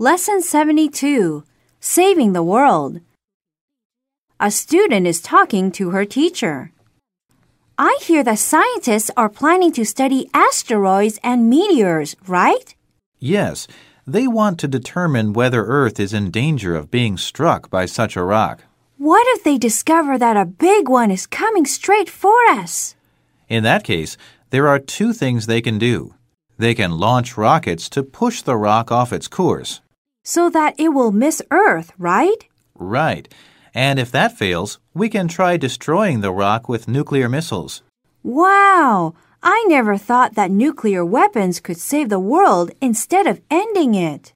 Lesson 72 Saving the World. A student is talking to her teacher. I hear that scientists are planning to study asteroids and meteors, right? Yes, they want to determine whether Earth is in danger of being struck by such a rock. What if they discover that a big one is coming straight for us? In that case, there are two things they can do. They can launch rockets to push the rock off its course. So that it will miss Earth, right? Right. And if that fails, we can try destroying the rock with nuclear missiles. Wow! I never thought that nuclear weapons could save the world instead of ending it.